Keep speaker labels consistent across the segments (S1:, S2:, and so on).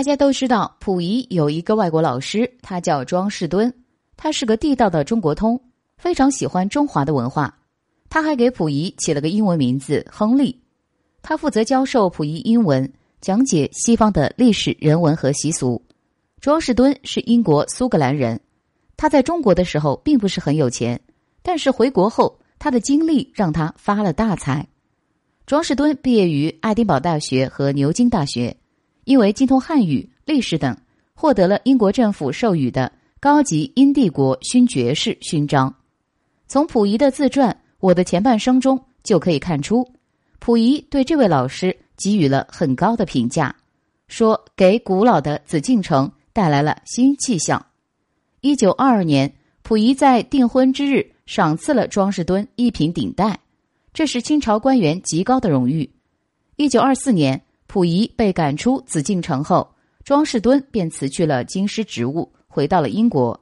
S1: 大家都知道，溥仪有一个外国老师，他叫庄士敦，他是个地道的中国通，非常喜欢中华的文化。他还给溥仪起了个英文名字亨利。他负责教授溥仪英文，讲解西方的历史、人文和习俗。庄士敦是英国苏格兰人，他在中国的时候并不是很有钱，但是回国后，他的经历让他发了大财。庄士敦毕业于爱丁堡大学和牛津大学。因为精通汉语、历史等，获得了英国政府授予的高级英帝国勋爵士勋章。从溥仪的自传《我的前半生》中就可以看出，溥仪对这位老师给予了很高的评价，说给古老的紫禁城带来了新气象。一九二二年，溥仪在订婚之日赏赐了庄士敦一品顶戴，这是清朝官员极高的荣誉。一九二四年。溥仪被赶出紫禁城后，庄士敦便辞去了京师职务，回到了英国，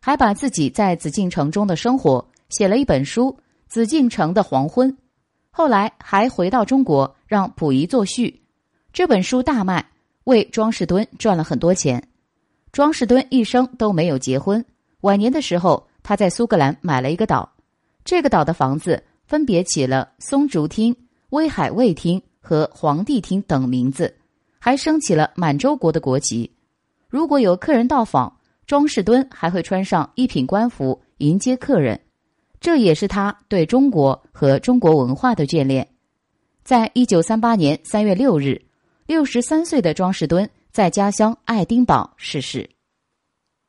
S1: 还把自己在紫禁城中的生活写了一本书《紫禁城的黄昏》。后来还回到中国，让溥仪作序。这本书大卖，为庄士敦赚了很多钱。庄士敦一生都没有结婚，晚年的时候，他在苏格兰买了一个岛，这个岛的房子分别起了松竹厅、威海卫厅。和皇帝厅等名字，还升起了满洲国的国旗。如果有客人到访，庄士敦还会穿上一品官服迎接客人，这也是他对中国和中国文化的眷恋。在一九三八年三月六日，六十三岁的庄士敦在家乡爱丁堡逝世。